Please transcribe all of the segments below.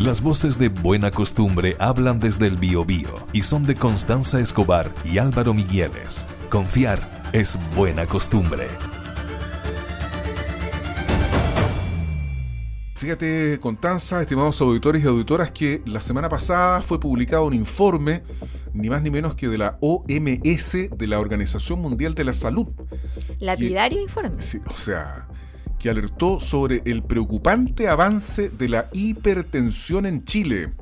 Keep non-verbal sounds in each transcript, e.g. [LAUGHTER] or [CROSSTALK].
Las voces de Buena Costumbre hablan desde el Biobío y son de Constanza Escobar y Álvaro Migueles. Confiar es buena costumbre. Fíjate, Constanza, estimados auditores y auditoras, que la semana pasada fue publicado un informe, ni más ni menos que de la OMS, de la Organización Mundial de la Salud. Lapidario informe. Sí, o sea, que alertó sobre el preocupante avance de la hipertensión en Chile.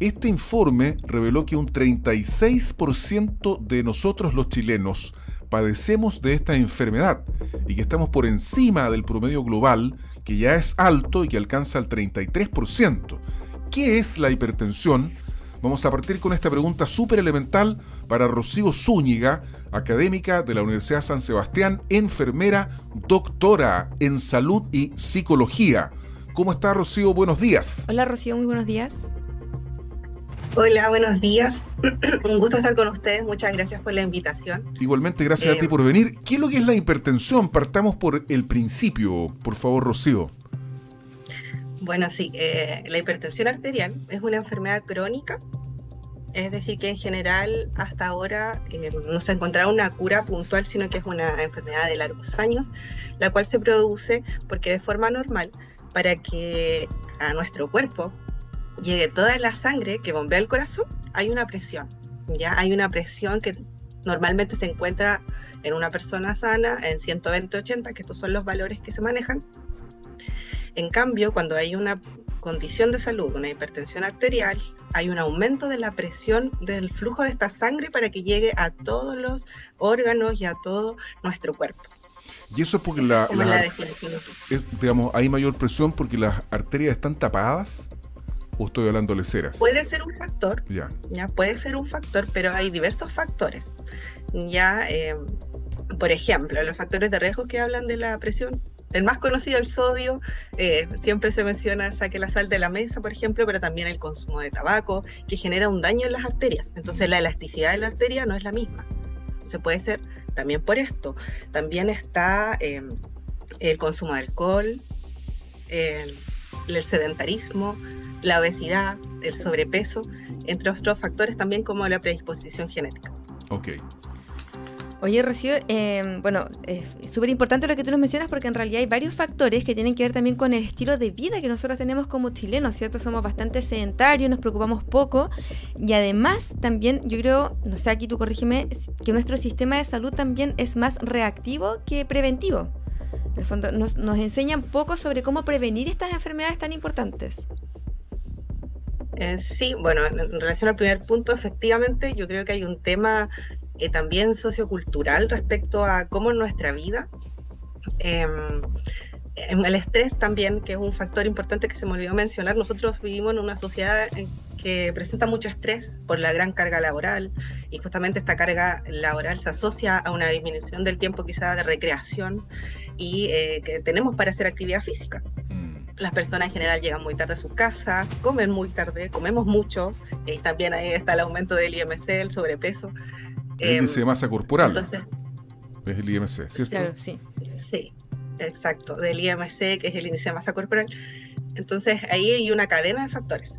Este informe reveló que un 36% de nosotros los chilenos padecemos de esta enfermedad y que estamos por encima del promedio global que ya es alto y que alcanza el 33%. ¿Qué es la hipertensión? Vamos a partir con esta pregunta súper elemental para Rocío Zúñiga, académica de la Universidad San Sebastián, enfermera, doctora en salud y psicología. ¿Cómo está Rocío? Buenos días. Hola Rocío, muy buenos días. Hola, buenos días. [CLEARS THROAT] Un gusto estar con ustedes. Muchas gracias por la invitación. Igualmente, gracias a eh, ti por venir. ¿Qué es lo que es la hipertensión? Partamos por el principio, por favor, Rocío. Bueno, sí, eh, la hipertensión arterial es una enfermedad crónica, es decir, que en general hasta ahora eh, no se ha encontrado una cura puntual, sino que es una enfermedad de largos años, la cual se produce porque de forma normal, para que a nuestro cuerpo llegue toda la sangre que bombea el corazón, hay una presión, ¿ya? Hay una presión que normalmente se encuentra en una persona sana en 120-80, que estos son los valores que se manejan, en cambio, cuando hay una condición de salud, una hipertensión arterial, hay un aumento de la presión del flujo de esta sangre para que llegue a todos los órganos y a todo nuestro cuerpo. Y eso es porque la, digamos, hay mayor presión porque las arterias están tapadas. ¿O estoy hablando de leceras? Puede ser un factor. Ya. ya puede ser un factor, pero hay diversos factores. Ya, eh, por ejemplo, los factores de riesgo que hablan de la presión el más conocido, el sodio, eh, siempre se menciona saque la sal de la mesa, por ejemplo, pero también el consumo de tabaco, que genera un daño en las arterias. Entonces la elasticidad de la arteria no es la misma. Se puede ser también por esto. También está em, el consumo de alcohol, el, el sedentarismo, la obesidad, el sobrepeso, entre otros factores también como la predisposición genética. Ok. Oye, Rocío, em, bueno, es súper importante lo que tú nos mencionas porque en realidad hay varios factores que tienen que ver también con el estilo de vida que nosotros tenemos como chilenos, ¿cierto? Somos bastante sedentarios, nos preocupamos poco y además también yo creo, no sé, aquí tú corrígeme, que nuestro sistema de salud también es más reactivo que preventivo. En el fondo, nos, nos enseñan poco sobre cómo prevenir estas enfermedades tan importantes. Eh, sí, bueno, en relación al primer punto, efectivamente, yo creo que hay un tema eh, también sociocultural respecto a cómo nuestra vida, em, el estrés también, que es un factor importante que se me olvidó mencionar, nosotros vivimos en una sociedad que presenta mucho estrés por la gran carga laboral y justamente esta carga laboral se asocia a una disminución del tiempo quizá de recreación y eh, que tenemos para hacer actividad física. Mm. Las personas en general llegan muy tarde a su casa, comen muy tarde, comemos mucho y también ahí está el aumento del IMC, el sobrepeso. El índice de em, masa corporal. es el IMC, ¿cierto? Claro, sí. Sí, exacto, del IMC, que es el índice de masa corporal. Entonces, ahí hay una cadena de factores.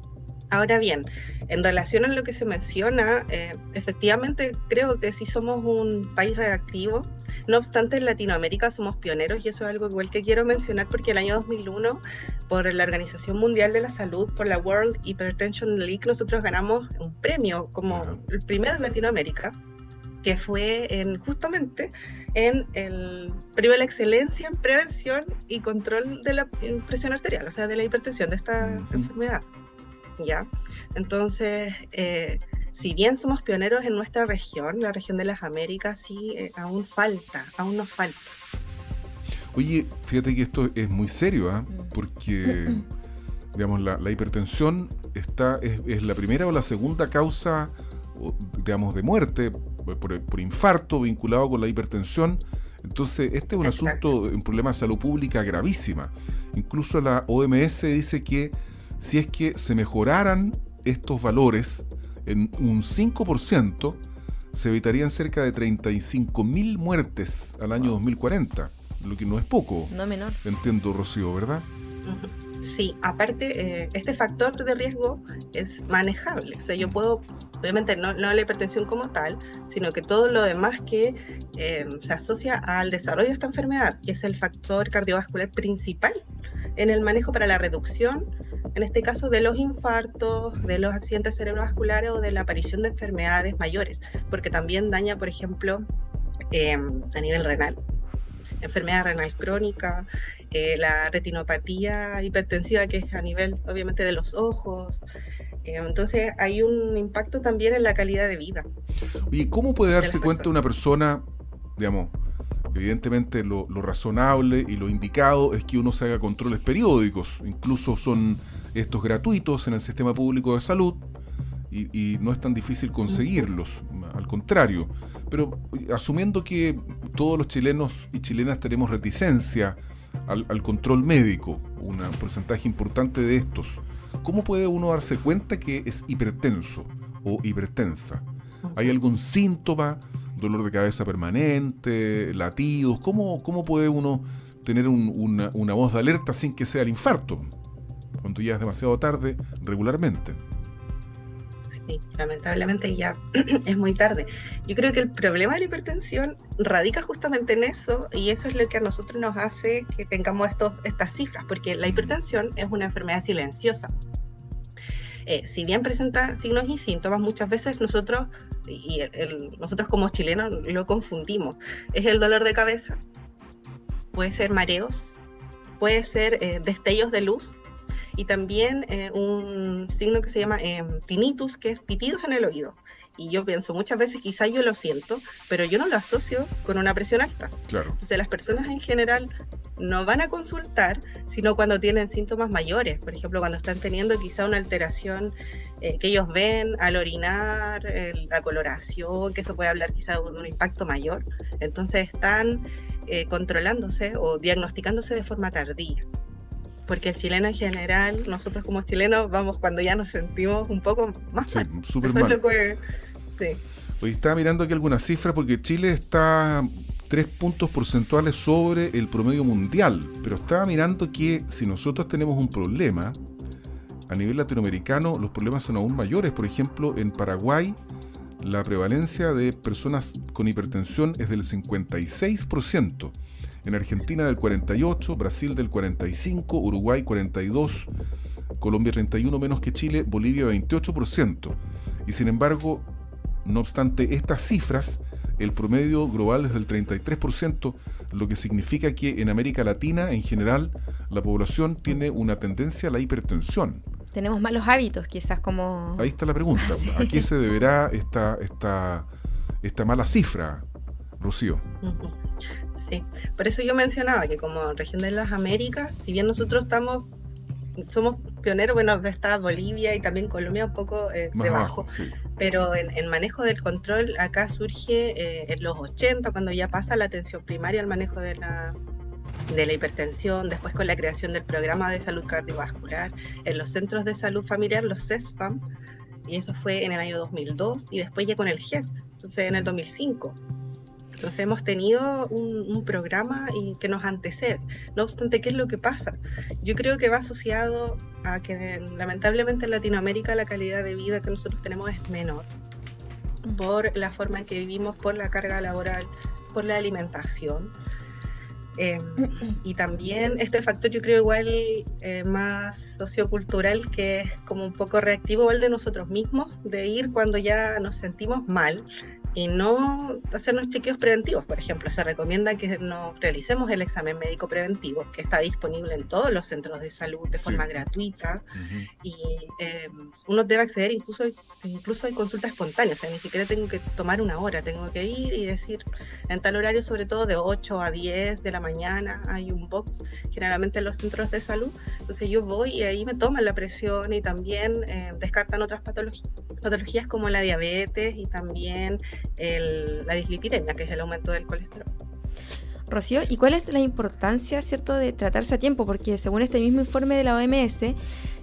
Ahora bien, en relación a lo que se menciona, eh, efectivamente creo que sí somos un país reactivo. No obstante, en Latinoamérica somos pioneros y eso es algo igual que quiero mencionar porque el año 2001, por la Organización Mundial de la Salud, por la World Hypertension League, nosotros ganamos un premio como el primero en Latinoamérica que fue en, justamente en el premio de la excelencia en prevención y control de la presión arterial, o sea, de la hipertensión, de esta enfermedad. ¿Ya? Entonces, eh, si bien somos pioneros en nuestra región, la región de las Américas, sí, eh, aún falta, aún nos falta. Oye, fíjate que esto es muy serio, ¿ah? porque, digamos, la, hipertensión está, es, es, la primera o la segunda causa, digamos, de muerte por, infarto vinculado con la hipertensión. Entonces, este es un asunto, un problema de salud pública gravísima. Incluso la OMS dice que si es que se mejoraran estos valores en un 5%, se evitarían cerca de 35.000 muertes al año 2040, lo que no es poco. No menor. Entiendo, Rocío, ¿verdad? Sí, aparte, eh, este factor de riesgo es manejable. O sea, yo puedo, obviamente no, no la hipertensión como tal, sino que todo lo demás que eh, se asocia al desarrollo de esta enfermedad, que es el factor cardiovascular principal en el manejo para la reducción, en este caso, de los infartos, de los accidentes cerebrovasculares o de la aparición de enfermedades mayores, porque también daña, por ejemplo, em, a nivel renal, enfermedad renal crónica, eh, la retinopatía hipertensiva, que es a nivel, obviamente, de los ojos. Entonces, hay un impacto también en la calidad de vida. ¿Y cómo puede darse cuenta una persona, digamos, Evidentemente lo, razonable y lo indicado es que uno se haga controles periódicos, incluso son estos gratuitos en el sistema público de salud y, no es tan difícil conseguirlos, al contrario. Pero asumiendo que todos los chilenos y chilenas tenemos reticencia al, control médico, un porcentaje importante de estos, ¿cómo puede uno darse cuenta que es hipertenso o hipertensa? ¿Hay algún síntoma? dolor de cabeza permanente, latidos? ¿Cómo, cómo puede uno tener una, una, voz de alerta sin que sea el infarto? Cuando ya es demasiado tarde, regularmente. Sí, lamentablemente ya [CLEARS THROAT] es muy tarde. Yo creo que el problema de la hipertensión radica justamente en eso y eso es lo que a nosotros nos hace que tengamos estos, estas cifras, porque la hipertensión es una enfermedad silenciosa. Eh, si bien presenta signos y síntomas, muchas veces nosotros, y nosotros como chilenos lo confundimos. Es el dolor de cabeza, puede ser mareos, puede ser eh, destellos de luz y también eh, un signo que se llama tinnitus, que es pitidos en el oído y yo pienso muchas veces, quizás yo lo siento, pero yo no lo asocio con una presión alta. Claro. Entonces las personas en general no van a consultar, sino cuando tienen síntomas mayores, por ejemplo, cuando están teniendo quizá una alteración eh, que ellos ven al orinar, la coloración, que eso puede hablar quizá de un impacto mayor. Entonces están eh, controlándose o diagnosticándose de forma tardía porque el chileno en general, nosotros como chilenos vamos cuando ya nos sentimos un poco más sí, mal. Hoy estaba mirando aquí algunas cifras porque Chile está tres puntos porcentuales sobre el promedio mundial, pero estaba mirando que si nosotros tenemos un problema, a nivel latinoamericano los problemas son aún mayores. Por ejemplo, en Paraguay la prevalencia de personas con hipertensión es del 56%, en Argentina del 48%, Brasil del 45%, Uruguay 42%, Colombia 31% menos que Chile, Bolivia 28%. Y sin embargo, no obstante estas cifras, el promedio global es del 33%, lo que significa que en América Latina en general la población tiene una tendencia a la hipertensión. Tenemos malos hábitos, quizás como... Ahí está la pregunta. [LAUGHS] ¿A qué se deberá esta, esta, esta mala cifra, Rocío? Sí, por eso yo mencionaba que como región de las Américas, si bien nosotros estamos somos pioneros, bueno, está Bolivia y también Colombia un poco eh, debajo, pero en, manejo del control acá surge eh, en los 80, cuando ya pasa la atención primaria al manejo de la, de la hipertensión, después con la creación del programa de salud cardiovascular, en los centros de salud familiar, los CESFAM, y eso fue en el año 2002, y después ya con el GES, entonces en el 2005. Entonces hemos tenido un, programa y que nos antecede. No obstante, ¿qué es lo que pasa? Yo creo que va asociado a que lamentablemente en Latinoamérica la calidad de vida que nosotros tenemos es menor por la forma en que vivimos, por la carga laboral, por la alimentación. Em, y también este factor yo creo igual eh, más sociocultural que es como un poco reactivo el de nosotros mismos, de ir cuando ya nos sentimos mal, y no hacernos chequeos preventivos. Por ejemplo, se recomienda que nos realicemos el examen médico preventivo, que está disponible en todos los centros de salud de forma gratuita y eh, uno debe acceder incluso, incluso hay consulta espontánea, o sea, ni siquiera tengo que tomar una hora, tengo que ir y decir, en tal horario, sobre todo de 8 a 10 de la mañana, hay un box generalmente en los centros de salud, entonces yo voy y ahí me toman la presión y también eh, descartan otras patologías, patologías como la diabetes y también la dislipidemia, que es el aumento del colesterol. Rocío, ¿y cuál es la importancia, cierto, de tratarse a tiempo? Porque según este mismo informe de la OMS,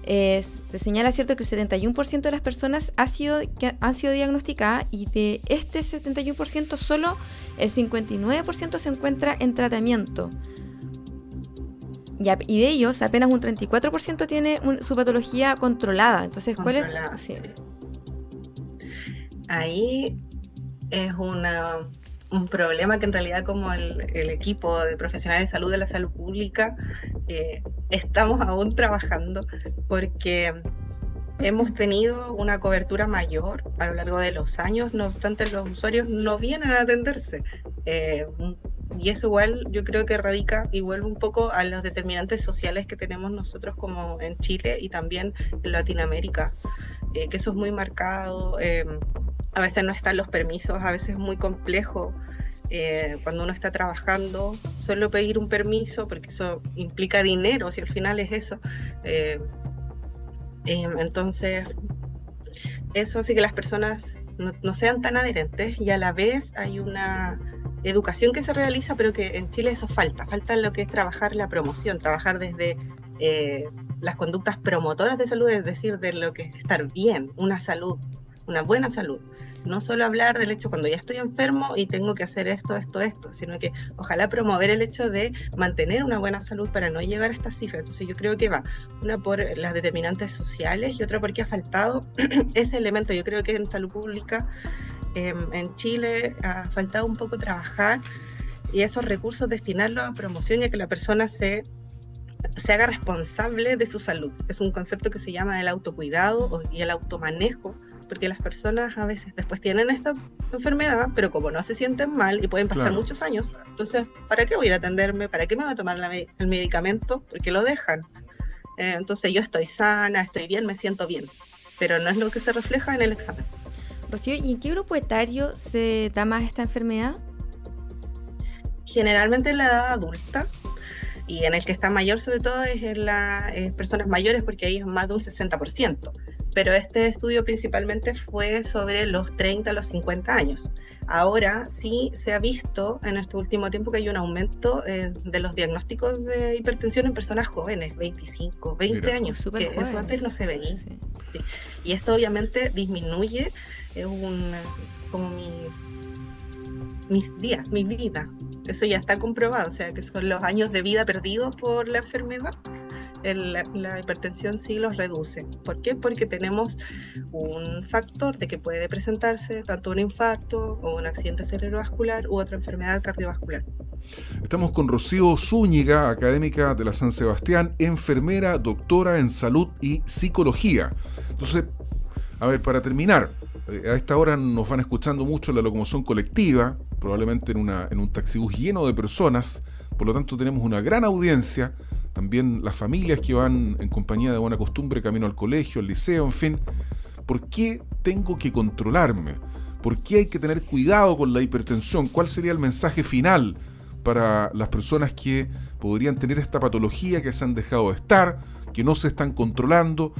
eh, se señala, cierto, que el 71% de las personas ha sido, que han sido diagnosticadas y de este 71% solo el 59% se encuentra en tratamiento. Y, de ellos, apenas un 34% tiene su patología controlada. Entonces, ¿cuál es? Ahí es una, un problema que en realidad como el, equipo de profesionales de salud de la salud pública eh, estamos aún trabajando porque hemos tenido una cobertura mayor a lo largo de los años, no obstante los usuarios no vienen a atenderse. Eh, y eso igual yo creo que radica y vuelve un poco a los determinantes sociales que tenemos nosotros como en Chile y también en Latinoamérica, eh, que eso es muy marcado. A veces no están los permisos, a veces es muy complejo. Eh, cuando uno está trabajando, solo pedir un permiso, porque eso implica dinero, si al final es eso. Eh, em, entonces, eso hace que las personas no, sean tan adherentes y a la vez hay una educación que se realiza, pero que en Chile eso falta. Falta lo que es trabajar la promoción, trabajar desde eh, las conductas promotoras de salud, es decir, de lo que es estar bien, una salud, una buena salud. No solo hablar del hecho cuando ya estoy enfermo y tengo que hacer esto, esto, esto, sino que ojalá promover el hecho de mantener una buena salud para no llegar a estas cifras. Entonces yo creo que va, una por las determinantes sociales y otra porque ha faltado [CLEARS THROAT] ese elemento. Yo creo que en salud pública Em, en Chile ha faltado un poco trabajar y esos recursos destinarlos a promoción y a que la persona se, se haga responsable de su salud. Es un concepto que se llama el autocuidado y el automanejo, porque las personas a veces después tienen esta enfermedad, pero como no se sienten mal y pueden pasar muchos años, entonces, ¿para qué voy a ir a atenderme? ¿Para qué me voy a tomar el medicamento? Porque lo dejan. Eh, entonces yo estoy sana, estoy bien, me siento bien, pero no es lo que se refleja en el examen. Rocío, ¿y en qué grupo etario se da más esta enfermedad? Generalmente en la edad adulta y en el que está mayor sobre todo es en las personas mayores porque ahí es más de un 60%. Pero este estudio principalmente fue sobre los 30 a los 50 años. Ahora sí se ha visto en este último tiempo que hay un aumento eh, de los diagnósticos de hipertensión en personas jóvenes, 25, 20 años, que eso antes no se veía. Y esto obviamente disminuye es un, como mi, mis días, mi vida. Eso ya está comprobado, o sea que son los años de vida perdidos por la enfermedad. la hipertensión sí los reduce. ¿Por qué? Porque tenemos un factor de que puede presentarse tanto un infarto o un accidente cerebrovascular u otra enfermedad cardiovascular. Estamos con Rocío Zúñiga, académica de la San Sebastián, enfermera, doctora en salud y psicología. Entonces, a ver, para terminar, eh, a esta hora nos van escuchando mucho la locomoción colectiva, probablemente en, una, en un taxibús lleno de personas, por lo tanto tenemos una gran audiencia, también las familias que van en compañía de buena costumbre camino al colegio, al liceo, en fin. ¿Por qué tengo que controlarme? ¿Por qué hay que tener cuidado con la hipertensión? ¿Cuál sería el mensaje final para las personas que podrían tener esta patología, que se han dejado de estar, que no se están controlando?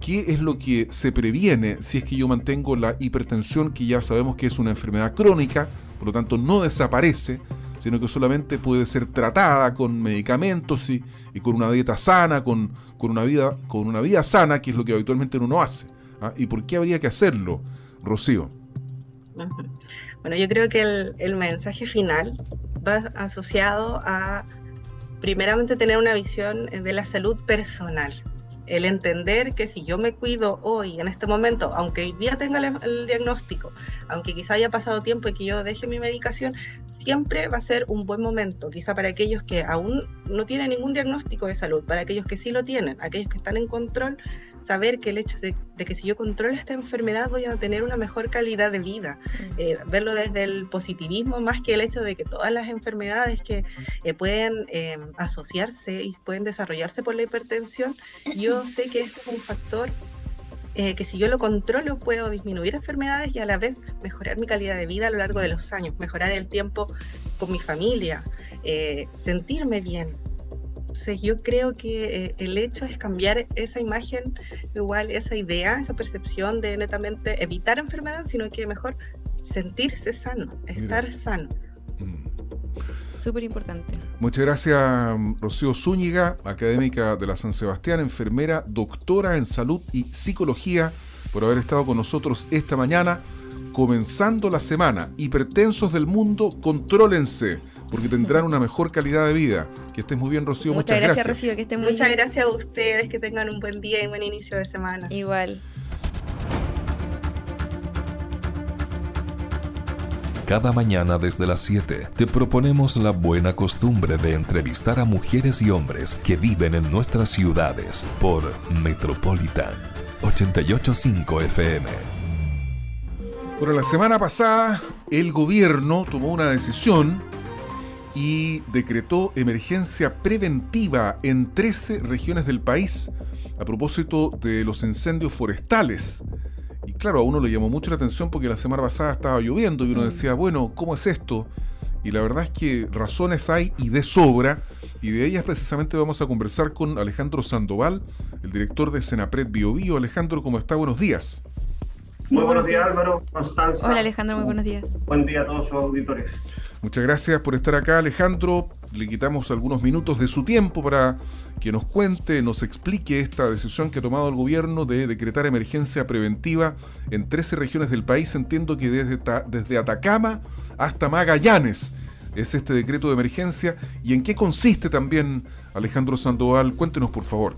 ¿Qué es lo que se previene si es que yo mantengo la hipertensión, que ya sabemos que es una enfermedad crónica, por lo tanto no desaparece, sino que solamente puede ser tratada con medicamentos y, con una dieta sana, con, una vida, con una vida sana, que es lo que habitualmente uno hace? ¿ah? ¿Y por qué habría que hacerlo, Rocío? Bueno, yo creo que el mensaje final va asociado a, primeramente, tener una visión de la salud personal el entender que si yo me cuido hoy, en este momento, aunque hoy día tenga el, diagnóstico, aunque quizá haya pasado tiempo y que yo deje mi medicación, siempre va a ser un buen momento, quizá para aquellos que aún no tienen ningún diagnóstico de salud, para aquellos que sí lo tienen, aquellos que están en control, saber que el hecho de, que si yo controlo esta enfermedad voy a tener una mejor calidad de vida, mm. eh, verlo desde el positivismo más que el hecho de que todas las enfermedades que eh, pueden eh, asociarse y pueden desarrollarse por la hipertensión, yo sé que este es un factor que si yo lo controlo puedo disminuir enfermedades y a la vez mejorar mi calidad de vida a lo largo de los años, mejorar el tiempo con mi familia, sentirme bien, entonces yo creo que eh, el hecho es cambiar esa imagen, igual esa idea, esa percepción de netamente evitar enfermedad, sino que mejor sentirse sano, estar sano. Mm. Súper importante. Muchas gracias, Rocío Zúñiga, académica de la San Sebastián, enfermera, doctora en salud y psicología, por haber estado con nosotros esta mañana. Comenzando la semana, hipertensos del mundo, contrólense porque tendrán una mejor calidad de vida. Que estés muy bien, Rocío. Muchas, Muchas gracias. Rocío, que estés muy Muchas bien. gracias a ustedes, que tengan un buen día y buen inicio de semana. Igual. Cada mañana desde las 7 te proponemos la buena costumbre de entrevistar a mujeres y hombres que viven en nuestras ciudades por Metropolitan 885 FM. Bueno, la semana pasada el gobierno tomó una decisión y decretó emergencia preventiva en 13 regiones del país a propósito de los incendios forestales. Y claro, a uno le llamó mucho la atención porque la semana pasada estaba lloviendo y uno decía, bueno, ¿cómo es esto? Y la verdad es que razones hay y de sobra, y de ellas precisamente vamos a conversar con Alejandro Sandoval, el director de Senapred Bio Bio. Alejandro, ¿cómo está? Buenos días. Muy buenos días, Álvaro, Constanza. Hola Alejandro, muy buenos días. Buen día a todos sus auditores. Muchas gracias por estar acá, Alejandro. Le quitamos algunos minutos de su tiempo para que nos cuente, nos explique esta decisión que ha tomado el gobierno de decretar emergencia preventiva en 13 regiones del país. Entiendo que desde, desde Atacama hasta Magallanes es este decreto de emergencia. ¿Y en qué consiste también, Alejandro Sandoval? Cuéntenos, por favor.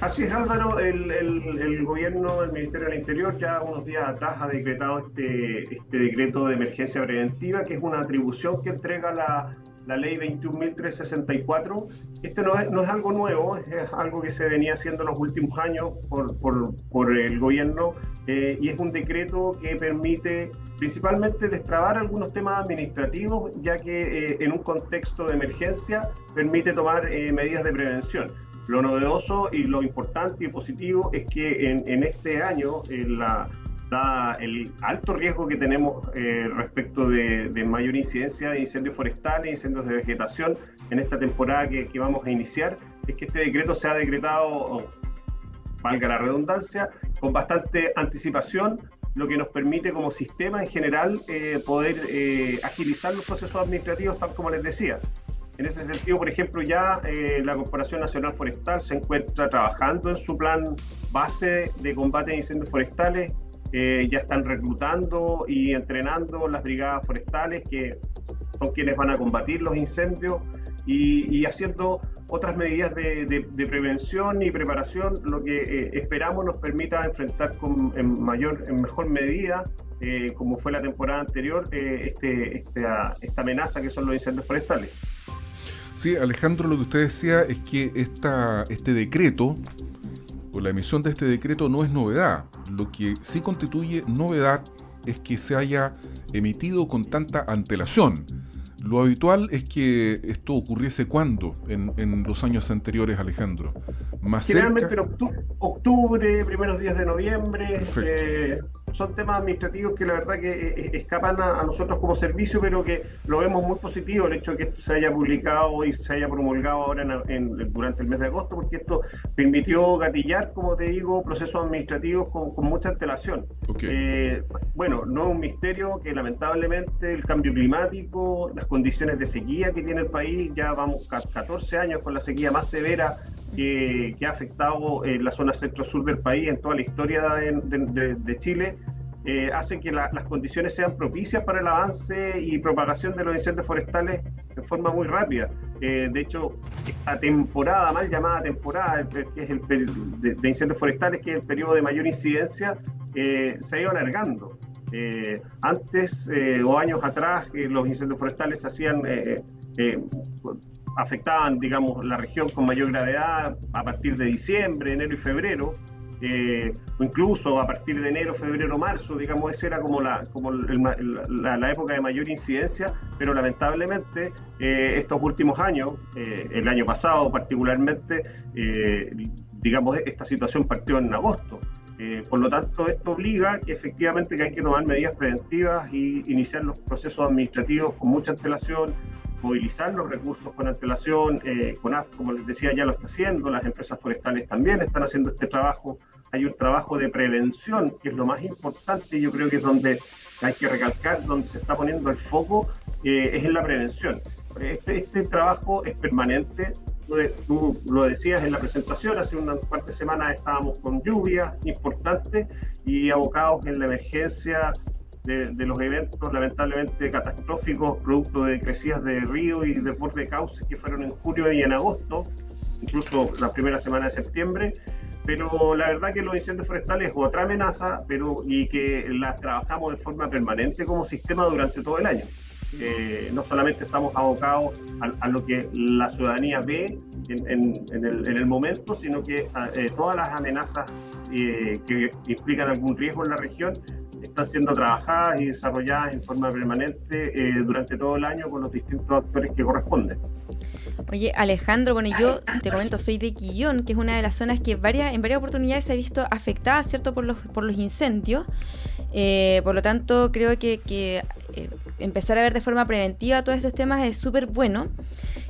Así es, Álvaro, el, el- el gobierno del Ministerio del Interior ya unos días atrás ha decretado este, este decreto de emergencia preventiva, que es una atribución que entrega la, la ley 21.364. Este no es, no es algo nuevo, es algo que se venía haciendo en los últimos años por, por- por el gobierno eh, y es un decreto que permite principalmente destrabar algunos temas administrativos, ya que eh, en un contexto de emergencia permite tomar eh, medidas de prevención. Lo novedoso y lo importante y positivo es que en, este año eh, el alto riesgo que tenemos eh, respecto de, mayor incidencia de incendios forestales, incendios de vegetación en esta temporada que, vamos a iniciar, es que este decreto se ha decretado, valga la redundancia, con bastante anticipación, lo que nos permite como sistema en general eh, poder agilizar los procesos administrativos, tal como les decía. En ese sentido, por ejemplo, ya eh, la Corporación Nacional Forestal se encuentra trabajando en su plan base de combate a incendios forestales. Eh, ya están reclutando y entrenando las brigadas forestales que son quienes van a combatir los incendios y, y haciendo otras medidas de, de- de prevención y preparación, lo que eh, esperamos nos permita enfrentar con, en mayor, en mejor medida, eh, como fue la temporada anterior, eh, este, esta, esta amenaza que son los incendios forestales. Sí, Alejandro, lo que usted decía es que esta, este decreto, o la emisión de este decreto no es novedad. Lo que sí constituye novedad es que se haya emitido con tanta antelación. Lo habitual es que esto ocurriese cuando, en, en los años anteriores, Alejandro. Más Generalmente cerca. en octu- octubre, primeros días de noviembre, Perfecto. eh, son temas administrativos que la verdad que eh, eh, escapan a, a nosotros como servicio, pero que lo vemos muy positivo el hecho de que esto se haya publicado y se haya promulgado ahora en- en- durante el mes de agosto, porque esto permitió gatillar, como te digo, procesos administrativos con, con mucha antelación. Ok. Eh, bueno, no es un misterio que lamentablemente el cambio climático, las condiciones de sequía que tiene el país, ya vamos ca- 14 años con la sequía más severa que, que ha afectado eh, la zona centro-sur del país en toda la historia de, de- de- Chile, eh, hacen que la- las condiciones sean propicias para el avance y propagación de los incendios forestales de forma muy rápida. Eh, de hecho, esta temporada, mal llamada temporada, que es el de, de incendios forestales, que es el periodo de mayor incidencia, eh, se ha ido alargando. Eh, antes eh, o años atrás, eh, los incendios forestales se hacían, afectaban, digamos, la región con mayor gravedad a partir de diciembre, enero y febrero, eh, o incluso a partir de enero, febrero, marzo, digamos, esa era como la, como el la, la época de mayor incidencia, pero lamentablemente eh, estos últimos años, eh, el año pasado particularmente, eh, digamos, esta situación partió en agosto. Eh, por lo tanto, esto obliga que efectivamente que hay que tomar medidas preventivas y iniciar los procesos administrativos con mucha antelación, movilizar los recursos con antelación, eh, CONAF, como les decía, ya lo está haciendo, las empresas forestales también están haciendo este trabajo. Hay un trabajo de prevención, que es lo más importante, yo creo que es donde hay que recalcar, donde se está poniendo el foco, eh, es en la prevención. Este, este trabajo es permanente, tú, lo decías en la presentación, hace unas de semanas estábamos con lluvias importantes y abocados en la emergencia de, los eventos lamentablemente catastróficos, producto de crecidas de río y de de cauces que fueron en julio y en agosto, incluso la primera semana de septiembre. Pero la verdad que los incendios forestales es otra amenaza, pero y que las trabajamos de forma permanente como sistema durante todo el año. Eh, no solamente estamos abocados a, lo que la ciudadanía ve en, el, momento, sino que eh, todas las amenazas eh, que implican algún riesgo en la región están siendo trabajadas y desarrolladas en forma permanente durante todo el año con los distintos actores que corresponden. Oye, Alejandro, bueno, yo te comento, soy de Quillón, que es una de las zonas que varias, en varias oportunidades se ha visto afectada, ¿cierto?, por los, por los incendios. Eh, por lo tanto, creo que, eh, empezar a ver de forma preventiva todos estos temas es súper bueno.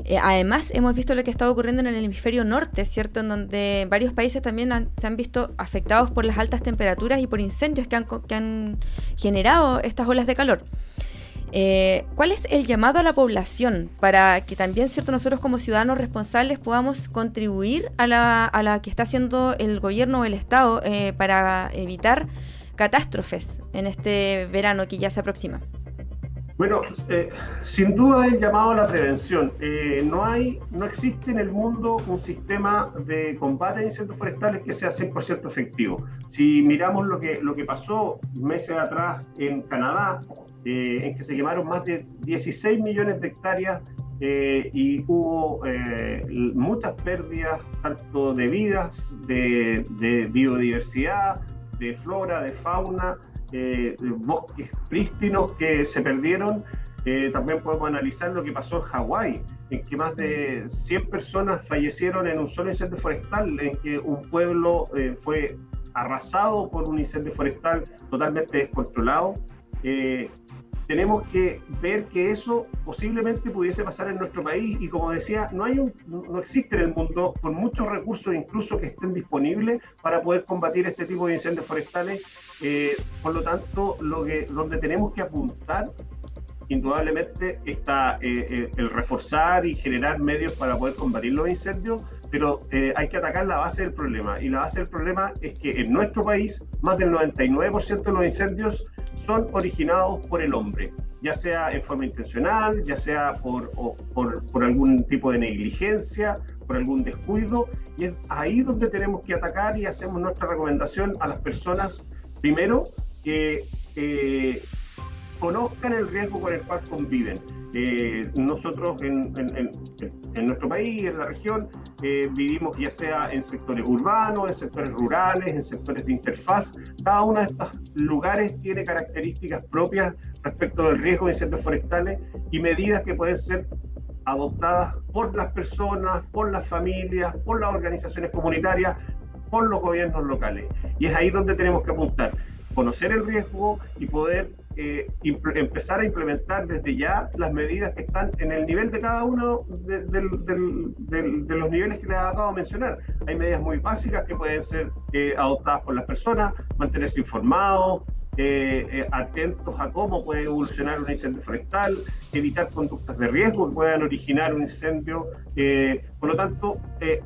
Eh, además, hemos visto lo que estado ocurriendo en el hemisferio norte, ¿cierto? En donde varios países también se han visto afectados por las altas temperaturas y por incendios que han, que han generado estas olas de calor. ¿Cuál es el llamado a la población para que también, cierto, nosotros como ciudadanos responsables podamos contribuir a la, a la que está haciendo el gobierno o el Estado para evitar catástrofes en este verano que ya se aproxima? Bueno, eh, sin duda el llamado a la prevención. Eh, no hay, no existe en el mundo un sistema de combate a incendios forestales que sea 100% efectivo. Si miramos lo que, lo que pasó meses atrás en Canadá, eh, en que se quemaron más de 16 millones de hectáreas y hubo muchas pérdidas, tanto de vidas, de biodiversidad, de flora, de fauna, eh, bosques prístinos que se perdieron. Eh, también podemos analizar lo que pasó en Hawái, en que más de 100 personas fallecieron en un solo incendio forestal, en que un pueblo eh, fue arrasado por un incendio forestal totalmente descontrolado tenemos que ver que eso posiblemente pudiese pasar en nuestro país y como decía, no, hay un, no existe en el mundo con muchos recursos incluso que estén disponibles para poder combatir este tipo de incendios forestales. Eh, por lo tanto, lo que, donde tenemos que apuntar indudablemente está eh, eh, el reforzar y generar medios para poder combatir los incendios, pero hay que atacar la base del problema. Y la base del problema es que en nuestro país más del 99% de los incendios son originados por el hombre, ya sea en forma intencional, ya sea por, por, algún tipo de negligencia, por algún descuido, y es ahí donde tenemos que atacar y hacemos nuestra recomendación a las personas, primero, que eh, conozcan el riesgo con el cual conviven eh, nosotros en, nuestro país, en la región, eh, vivimos ya sea en sectores urbanos, en sectores rurales, en sectores de interfaz. Cada uno de estos lugares tiene características propias respecto del riesgo de incendios forestales y medidas que pueden ser adoptadas por las personas, por las familias, por las organizaciones comunitarias, por los gobiernos locales. Y es ahí donde tenemos que apuntar, conocer el riesgo y poder eh, empezar a implementar desde ya las medidas que están en el nivel de cada uno de, los niveles que les acabo de mencionar. Hay medidas muy básicas que pueden ser eh, adoptadas por las personas, mantenerse informados, eh, eh, atentos a cómo puede evolucionar un incendio forestal, evitar conductas de riesgo que puedan originar un incendio. Eh, por lo tanto,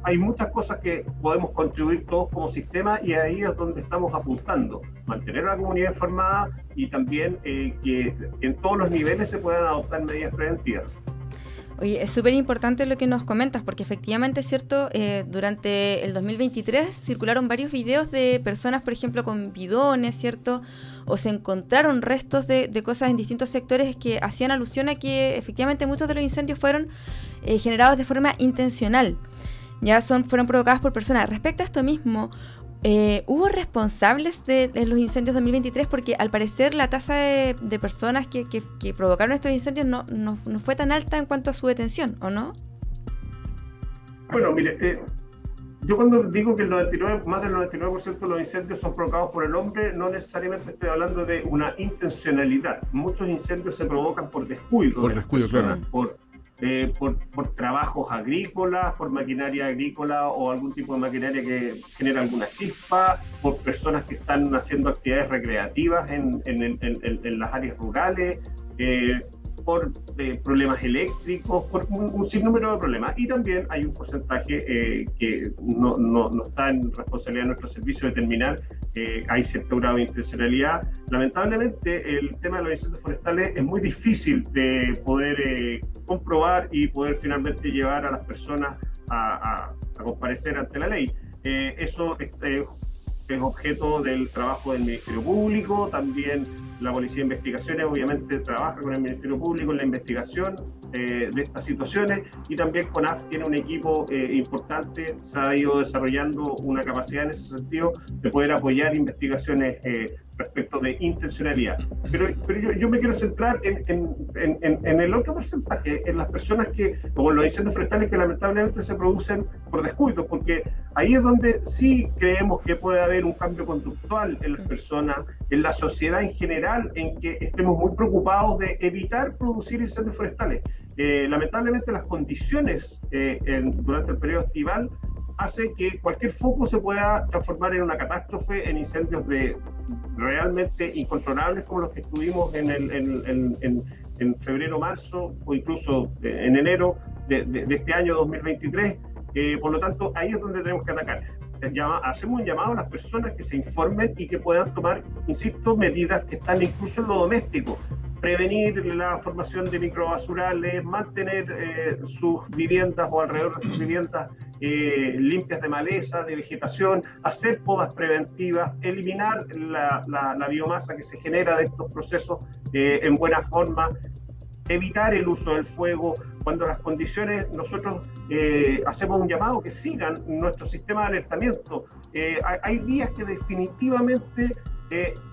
hay muchas cosas que podemos contribuir todos como sistema y ahí es donde estamos apuntando. Mantener a la comunidad informada y también que en todos los niveles se puedan adoptar medidas preventivas. Oye, es súper importante lo que nos comentas, porque efectivamente es cierto, eh, durante el 2023 circularon varios videos de personas, por ejemplo, con bidones, ¿cierto? O se encontraron restos de, cosas en distintos sectores que hacían alusión a que efectivamente muchos de los incendios fueron eh, generados de forma intencional. Ya son, fueron provocadas por personas. Respecto a esto mismo, eh, ¿Hubo responsables de, los incendios 2023? Porque al parecer la tasa de, personas que, provocaron estos incendios no, no, fue tan alta en cuanto a su detención, ¿o no? Bueno, mire, eh, yo cuando digo que el 99, más del 99% de los incendios son provocados por el hombre, no necesariamente estoy hablando de una intencionalidad. Muchos incendios se provocan por descuido. Por descuido, claro. Por, eh, por, trabajos agrícolas, por maquinaria agrícola o algún tipo de maquinaria que genera alguna chispa, por personas que están haciendo actividades recreativas en, las áreas rurales, eh, por eh, problemas eléctricos, por un, sinnúmero de problemas. Y también hay un porcentaje eh, que no, no, no, está en responsabilidad de nuestro servicio determinar, eh, hay cierto grado de intencionalidad. Lamentablemente, el tema de los incendios forestales es muy difícil de poder comprobar y poder finalmente llevar a las personas a, a, comparecer ante la ley. eso es objeto del trabajo del Ministerio Público, también la Policía de Investigaciones obviamente trabaja con el Ministerio Público en la investigación eh, de estas situaciones y también CONAF tiene un equipo eh, importante, se ha ido desarrollando una capacidad en ese sentido de poder apoyar investigaciones eh, respecto de intencionalidad. Pero, pero yo, me quiero centrar en, en, en, el otro porcentaje, en las personas que, como los incendios forestales que lamentablemente se producen por descuido, porque ahí es donde sí creemos que puede haber un cambio conductual en las personas, en la sociedad en general, en que estemos muy preocupados de evitar producir incendios forestales. Eh, lamentablemente las condiciones eh, durante el periodo estival hace que cualquier foco se pueda transformar en una catástrofe, en incendios de realmente incontrolables como los que estuvimos en, en, en, febrero, marzo o incluso eh, en enero de, este año 2023. Eh, por lo tanto, ahí es donde tenemos que atacar. hacemos un llamado a las personas que se informen y que puedan tomar, insisto, medidas que están incluso en lo doméstico prevenir la formación de microbasurales, mantener eh, sus viviendas o alrededor de sus viviendas eh, limpias de maleza, de vegetación, hacer podas preventivas, eliminar la, biomasa que se genera de estos procesos eh, en buena forma, evitar el uso del fuego. Cuando las condiciones, nosotros hacemos un llamado que sigan nuestro sistema de alertamiento. hay días que definitivamente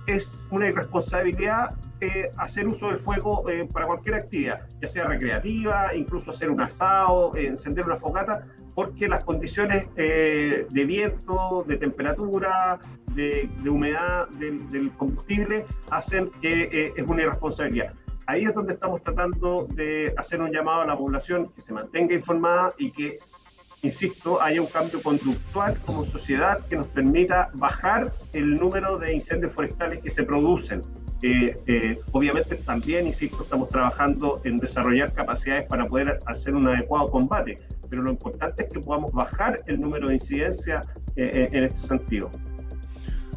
es una irresponsabilidad eh, hacer uso del fuego eh, para cualquier actividad, ya sea recreativa, incluso hacer un asado, encender una fogata, porque las condiciones eh, de viento, de temperatura, de, humedad del, combustible hacen que es una irresponsabilidad. Ahí es donde estamos tratando de hacer un llamado a la población que se mantenga informada y que insisto, haya un cambio conductual como sociedad que nos permita bajar el número de incendios forestales que se producen. Eh, eh, obviamente también, insisto, estamos trabajando en desarrollar capacidades para poder hacer un adecuado combate, pero lo importante es que podamos bajar el número de incidencias eh, en este sentido.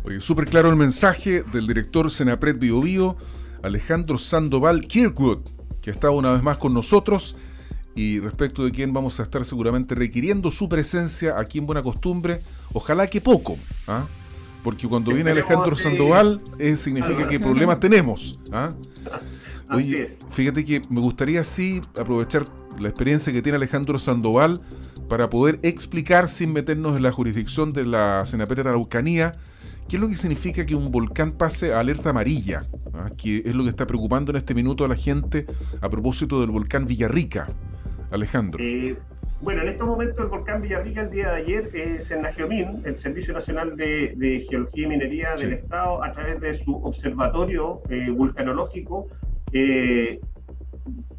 Oye, súper claro el mensaje del director Senapred Bio, Bio Alejandro Sandoval Kirkwood, que estado una vez más con nosotros y respecto de quien vamos a estar seguramente requiriendo su presencia aquí en Buena Costumbre, ojalá que poco, ¿ah? Porque cuando viene Alejandro Sandoval eh, significa que problemas tenemos. ¿ah? [LAUGHS] Oye, fíjate que me gustaría sí aprovechar la experiencia que tiene Alejandro Sandoval para poder explicar sin meternos en la jurisdicción de la Senapera Araucanía qué es lo que significa que un volcán pase a alerta amarilla, ¿ah? que es lo que está preocupando en este minuto a la gente a propósito del volcán Villarrica. Alejandro. Eh, bueno, en estos momentos el volcán Villarrica el día de ayer es en la Geomín, el Servicio Nacional de, Geología y Minería del Estado, a través de su observatorio eh, vulcanológico, eh,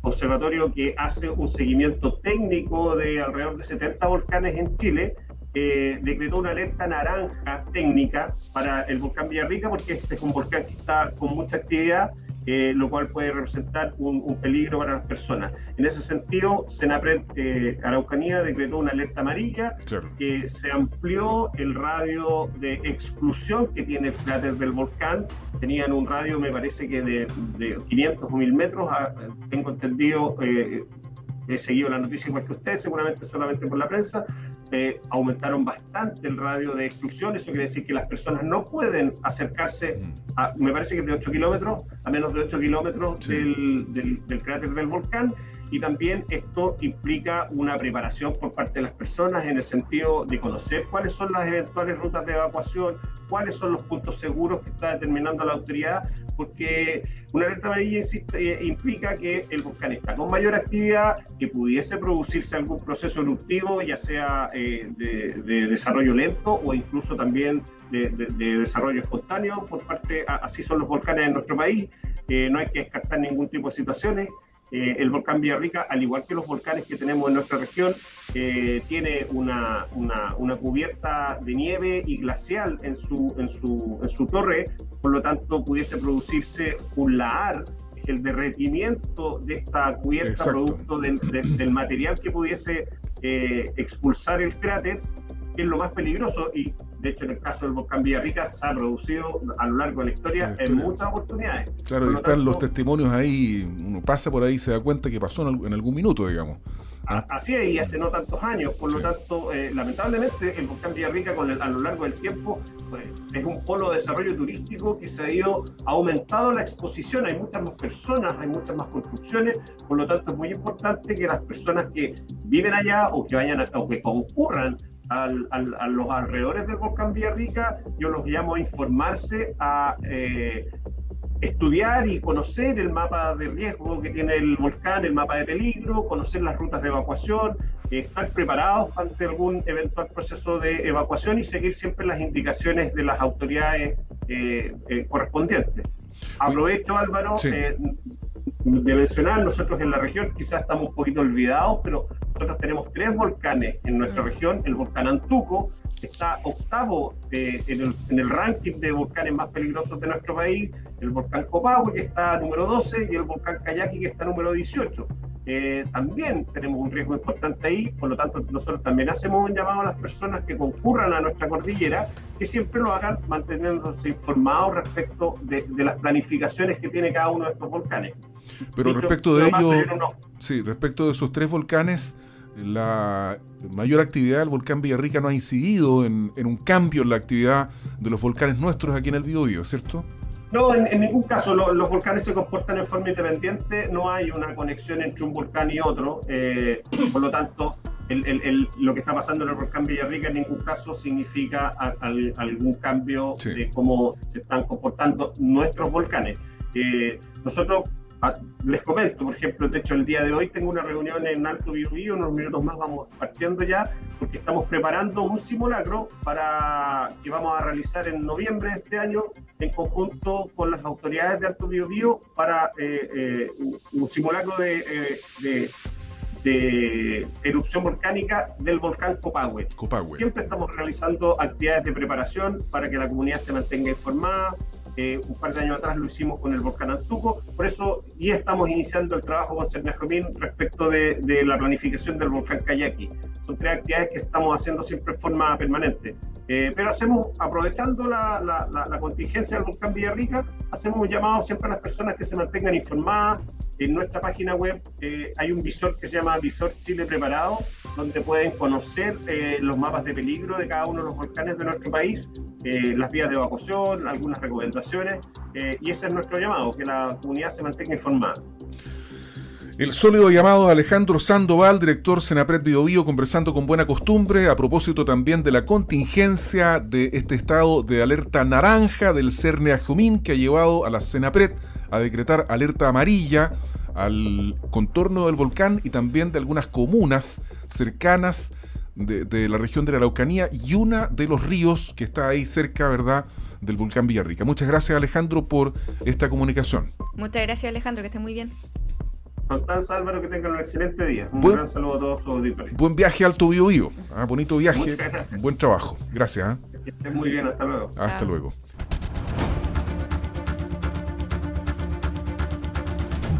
observatorio que hace un seguimiento técnico de alrededor de 70 volcanes en Chile, decretó una alerta naranja técnica para el volcán Villarrica porque este es un volcán que está con mucha actividad eh, lo cual puede representar un, peligro para las personas. En ese sentido, Senapred eh, Araucanía decretó una alerta amarilla que se amplió el radio de exclusión que tiene el cráter del volcán. Tenían un radio, me parece que de, de 500 o 1000 metros. Ah, tengo entendido, eh, he seguido la noticia igual que usted, seguramente solamente por la prensa, eh, aumentaron bastante el radio de exclusión. Eso quiere decir que las personas no pueden acercarse, mm. a, me parece que de 8 kilómetros, a menos de 8 kilómetros del, del, cráter del volcán y también esto implica una preparación por parte de las personas en el sentido de conocer cuáles son las eventuales rutas de evacuación, cuáles son los puntos seguros que está determinando la autoridad, porque una alerta amarilla eh, implica que el volcán está con mayor actividad, que pudiese producirse algún proceso eruptivo, ya sea eh, de, desarrollo lento o incluso también de, desarrollo espontáneo por parte, así son los volcanes en nuestro país, eh, no hay que descartar ningún tipo de situaciones. Eh, el volcán Villarrica, al igual que los volcanes que tenemos en nuestra región, eh, tiene una, una, cubierta de nieve y glacial en su, en, su, en su torre, por lo tanto pudiese producirse un lahar el derretimiento de esta cubierta producto del, del, material que pudiese eh, expulsar el cráter, que es lo más peligroso. Y de hecho en el caso del volcán Villarrica se ha producido a lo largo de la historia, en muchas oportunidades. Claro, están los testimonios ahí, uno pasa por ahí y se da cuenta que pasó en algún minuto, digamos. Así es, y hace no tantos años, por lo tanto, eh, lamentablemente el volcán Villarrica con a lo largo del tiempo pues, es un polo de desarrollo turístico que se ha ido, aumentado la exposición, hay muchas más personas, hay muchas más construcciones, por lo tanto es muy importante que las personas que viven allá o que vayan a, o que concurran al, a los alrededores del volcán Villarrica, yo los llamo a informarse, a eh, estudiar y conocer el mapa de riesgo que tiene el volcán, el mapa de peligro, conocer las rutas de evacuación, estar preparados ante algún eventual proceso de evacuación y seguir siempre las indicaciones de las autoridades eh, eh, correspondientes. Aprovecho, Álvaro, eh, de mencionar, nosotros en la región quizás estamos un poquito olvidados, pero nosotros tenemos tres volcanes en nuestra mm. región. El volcán Antuco está octavo en, el, ranking de volcanes más peligrosos de nuestro país, el volcán Copahue que está número 12 y el volcán Kayaki que está número 18. Eh, también tenemos un riesgo importante ahí, por lo tanto nosotros también hacemos un llamado a las personas que concurran a nuestra cordillera, que siempre lo hagan manteniéndose informados respecto de, las planificaciones que tiene cada uno de estos volcanes. Pero respecto de ello, sí, respecto de esos tres volcanes, la mayor actividad del volcán Villarrica no ha incidido en, un cambio en la actividad de los volcanes nuestros aquí en el Biobío, ¿cierto? No, en, ningún caso. los volcanes se comportan en forma independiente. No hay una conexión entre un volcán y otro. Eh, por lo tanto, lo que está pasando en el volcán Villarrica en ningún caso significa algún cambio de cómo se están comportando nuestros volcanes. Eh, nosotros les comento, por ejemplo, de hecho el día de hoy tengo una reunión en Alto Biobío, unos minutos más vamos partiendo ya, porque estamos preparando un simulacro para que vamos a realizar en noviembre de este año en conjunto con las autoridades de Alto Biobío para eh, eh, un simulacro de, eh, de, erupción volcánica del volcán Copahue. Copahue. Siempre estamos realizando actividades de preparación para que la comunidad se mantenga informada, un par de años atrás lo hicimos con el volcán Antuco, por eso ya estamos iniciando el trabajo con Cermejomín respecto de, de, la planificación del volcán Kayaki. Son tres actividades que estamos haciendo siempre en forma permanente. Eh, pero hacemos, aprovechando la, la, la, contingencia del volcán Villarrica, hacemos un llamado siempre a las personas que se mantengan informadas, en nuestra página web eh, hay un visor que se llama Visor Chile Preparado, donde pueden conocer eh, los mapas de peligro de cada uno de los volcanes de nuestro país, eh, las vías de evacuación, algunas recomendaciones, y ese es nuestro llamado, que la comunidad se mantenga informada. El sólido llamado de Alejandro Sandoval, director Senapred Biobío, conversando con buena costumbre a propósito también de la contingencia de este estado de alerta naranja del CERNE Jumín que ha llevado a la Senapred a decretar alerta amarilla al contorno del volcán y también de algunas comunas cercanas de, la región de la Araucanía y una de los ríos que está ahí cerca, ¿verdad?, del volcán Villarrica. Muchas gracias Alejandro por esta comunicación. Muchas gracias Alejandro, que esté muy bien. Constanza Álvaro, que tengan un excelente día. Un gran saludo a todos sus auditores. Buen viaje Alto Bio Bio. Ah, bonito viaje. Buen trabajo. Gracias. ¿ah? Que estén muy bien. Hasta luego. Hasta luego.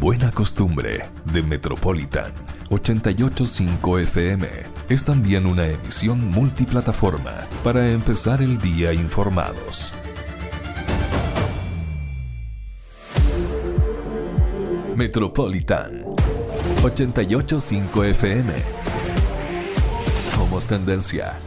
Buena Costumbre de Metropolitan 885 FM es también una emisión multiplataforma para empezar el día informados. Metropolitan 885 FM. Somos tendencia.